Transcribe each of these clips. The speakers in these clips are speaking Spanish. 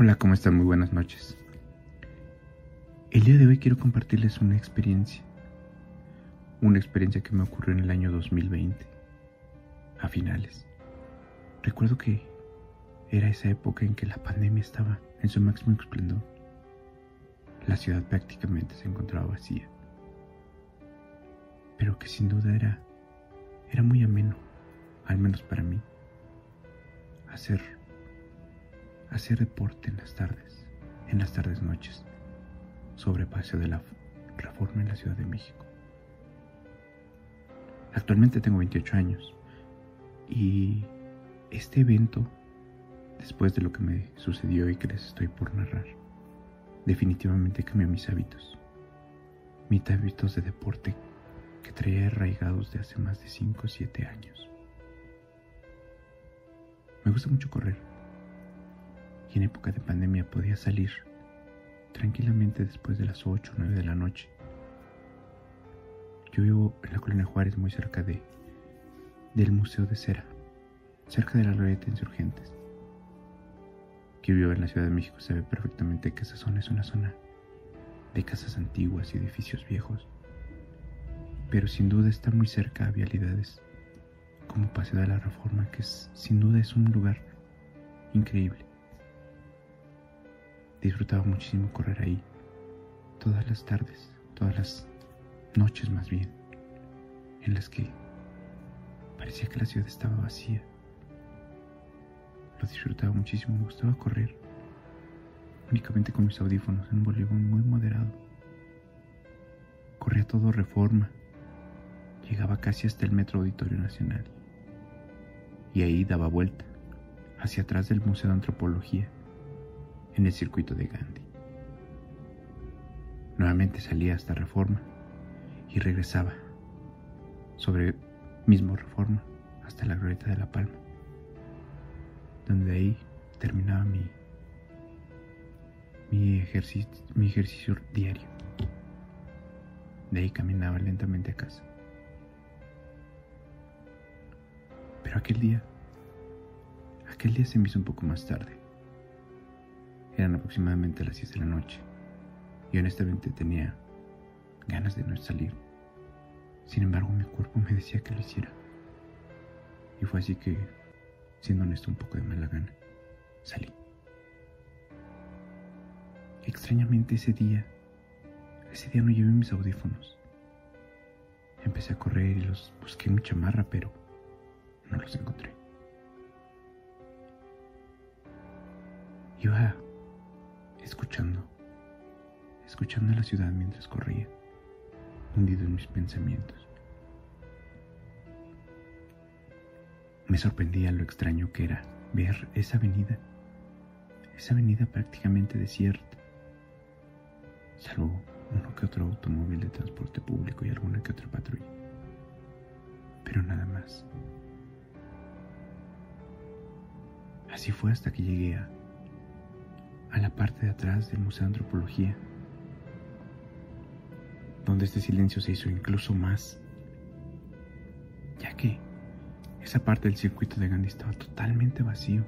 Hola, ¿cómo están? Muy buenas noches. El día de hoy quiero compartirles una experiencia. Una experiencia que me ocurrió en el año 2020, a finales. Recuerdo que era esa época en que la pandemia estaba en su máximo esplendor. La ciudad prácticamente se encontraba vacía. Pero que sin duda era era muy ameno, al menos para mí, hacer hacer deporte en las tardes, en las tardes noches, sobre paseo de la reforma en la Ciudad de México. Actualmente tengo 28 años y este evento, después de lo que me sucedió y que les estoy por narrar, definitivamente cambió mis hábitos. Mis hábitos de deporte que traía arraigados de hace más de 5 o 7 años. Me gusta mucho correr y en época de pandemia podía salir tranquilamente después de las 8 o 9 de la noche. Yo vivo en la colonia Juárez, muy cerca de, del Museo de Cera, cerca de la Glorieta Insurgentes. Que vivo en la Ciudad de México sabe perfectamente que esa zona es una zona de casas antiguas y edificios viejos, pero sin duda está muy cerca a vialidades como Paseo de la Reforma, que sin duda es un lugar increíble. Disfrutaba muchísimo correr ahí, todas las tardes, todas las noches más bien, en las que parecía que la ciudad estaba vacía. Lo disfrutaba muchísimo, me gustaba correr, únicamente con mis audífonos en un volumen muy moderado. Corría todo reforma, llegaba casi hasta el Metro Auditorio Nacional. Y ahí daba vuelta hacia atrás del Museo de Antropología en el circuito de Gandhi. Nuevamente salía hasta Reforma y regresaba sobre mismo Reforma hasta la Glorieta de la Palma, donde ahí terminaba mi, mi, ejercicio, mi ejercicio diario. De ahí caminaba lentamente a casa. Pero aquel día, aquel día se me hizo un poco más tarde. Eran aproximadamente las 10 de la noche y honestamente tenía ganas de no salir. Sin embargo, mi cuerpo me decía que lo hiciera. Y fue así que, siendo honesto, un poco de mala gana, salí. Extrañamente ese día, ese día no llevé mis audífonos. Empecé a correr y los busqué en mi chamarra, pero no los encontré. Iba escuchando, escuchando la ciudad mientras corría, hundido en mis pensamientos. Me sorprendía lo extraño que era ver esa avenida, esa avenida prácticamente desierta, salvo uno que otro automóvil de transporte público y alguna que otra patrulla, pero nada más. Así fue hasta que llegué a a la parte de atrás del Museo de Antropología, donde este silencio se hizo incluso más, ya que esa parte del circuito de Gandhi estaba totalmente vacío,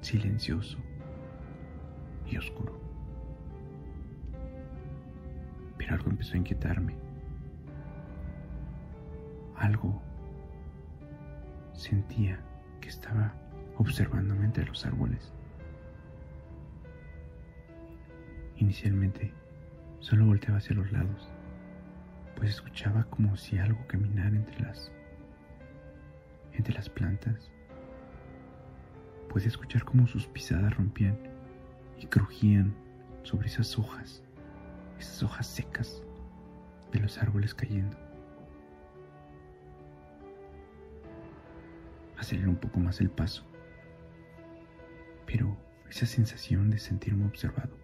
silencioso y oscuro. Pero algo empezó a inquietarme. Algo sentía que estaba observándome entre los árboles. Inicialmente solo volteaba hacia los lados, pues escuchaba como si algo caminara entre las entre las plantas. Pude escuchar como sus pisadas rompían y crujían sobre esas hojas, esas hojas secas de los árboles cayendo. Aceleré un poco más el paso, pero esa sensación de sentirme observado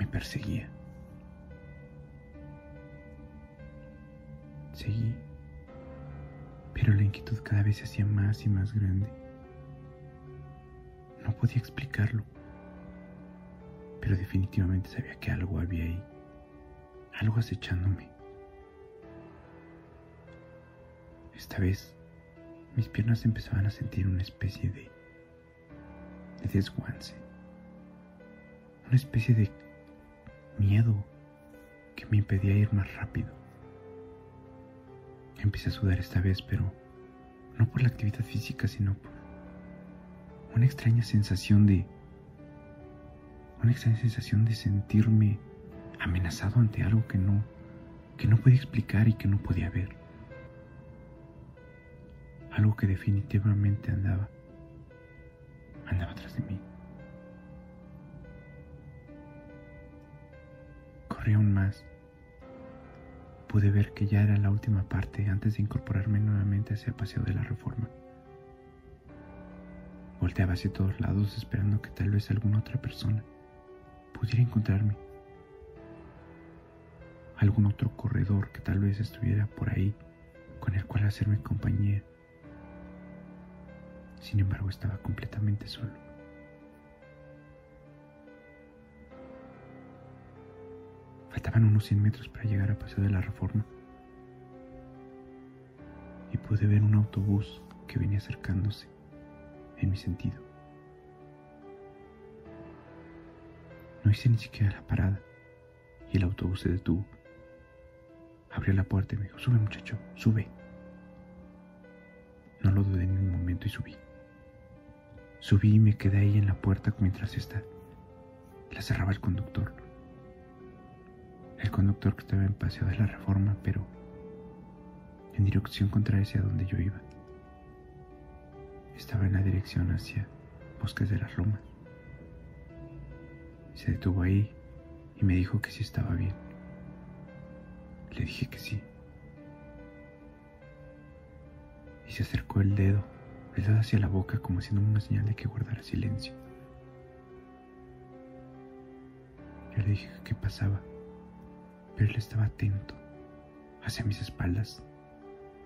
me perseguía. Seguí, pero la inquietud cada vez se hacía más y más grande. No podía explicarlo, pero definitivamente sabía que algo había ahí, algo acechándome. Esta vez mis piernas empezaban a sentir una especie de de desguance, una especie de miedo que me impedía ir más rápido. Empecé a sudar esta vez, pero no por la actividad física, sino por una extraña sensación de una extraña sensación de sentirme amenazado ante algo que no que no podía explicar y que no podía ver. Algo que definitivamente andaba andaba atrás de mí. Aún más. Pude ver que ya era la última parte antes de incorporarme nuevamente hacia el paseo de la reforma. Volteaba hacia todos lados esperando que tal vez alguna otra persona pudiera encontrarme. Algún otro corredor que tal vez estuviera por ahí con el cual hacerme compañía. Sin embargo, estaba completamente solo. Faltaban unos 100 metros para llegar a Paseo de la Reforma. Y pude ver un autobús que venía acercándose en mi sentido. No hice ni siquiera la parada y el autobús se detuvo. Abrió la puerta y me dijo, sube muchacho, sube. No lo dudé en un momento y subí. Subí y me quedé ahí en la puerta mientras esta la cerraba el conductor. El conductor que estaba en paseo de la reforma, pero en dirección contraria hacia donde yo iba. Estaba en la dirección hacia Bosques de las Lomas. Se detuvo ahí y me dijo que sí estaba bien. Le dije que sí. Y se acercó el dedo el dedo hacia la boca como haciendo una señal de que guardara silencio. Yo le dije qué pasaba, pero él estaba atento hacia mis espaldas,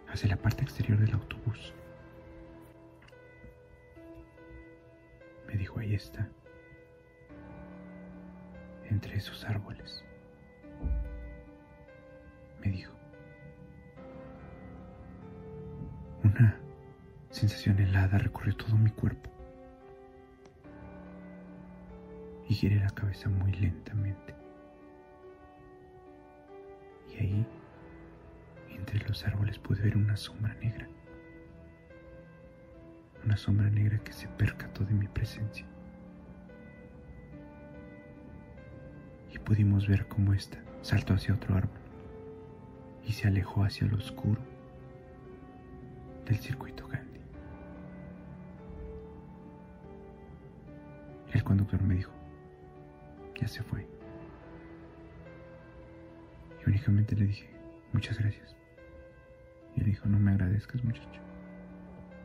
hacia la parte exterior del autobús. Me dijo, ahí está, entre esos árboles. Me dijo, una sensación helada recorrió todo mi cuerpo y giré la cabeza muy lentamente. Y ahí, entre los árboles, pude ver una sombra negra. Una sombra negra que se percató de mi presencia. Y pudimos ver cómo ésta saltó hacia otro árbol y se alejó hacia lo oscuro del circuito Gandhi. El conductor me dijo, ya se fue. Únicamente le dije, muchas gracias. Y él dijo, no me agradezcas muchacho.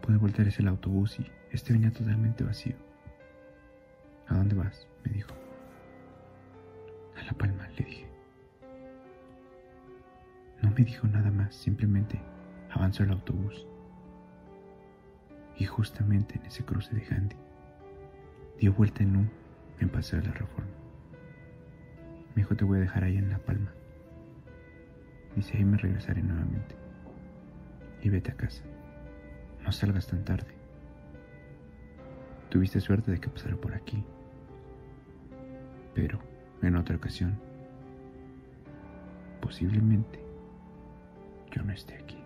Pude voltear el autobús y este venía totalmente vacío. ¿A dónde vas? me dijo. A La Palma, le dije. No me dijo nada más, simplemente avanzó el autobús. Y justamente en ese cruce de Gandhi dio vuelta en un en Paseo de la Reforma. Me dijo, te voy a dejar ahí en La Palma. Dice, ahí me regresaré nuevamente. Y vete a casa. No salgas tan tarde. Tuviste suerte de que pasara por aquí. Pero, en otra ocasión, posiblemente yo no esté aquí.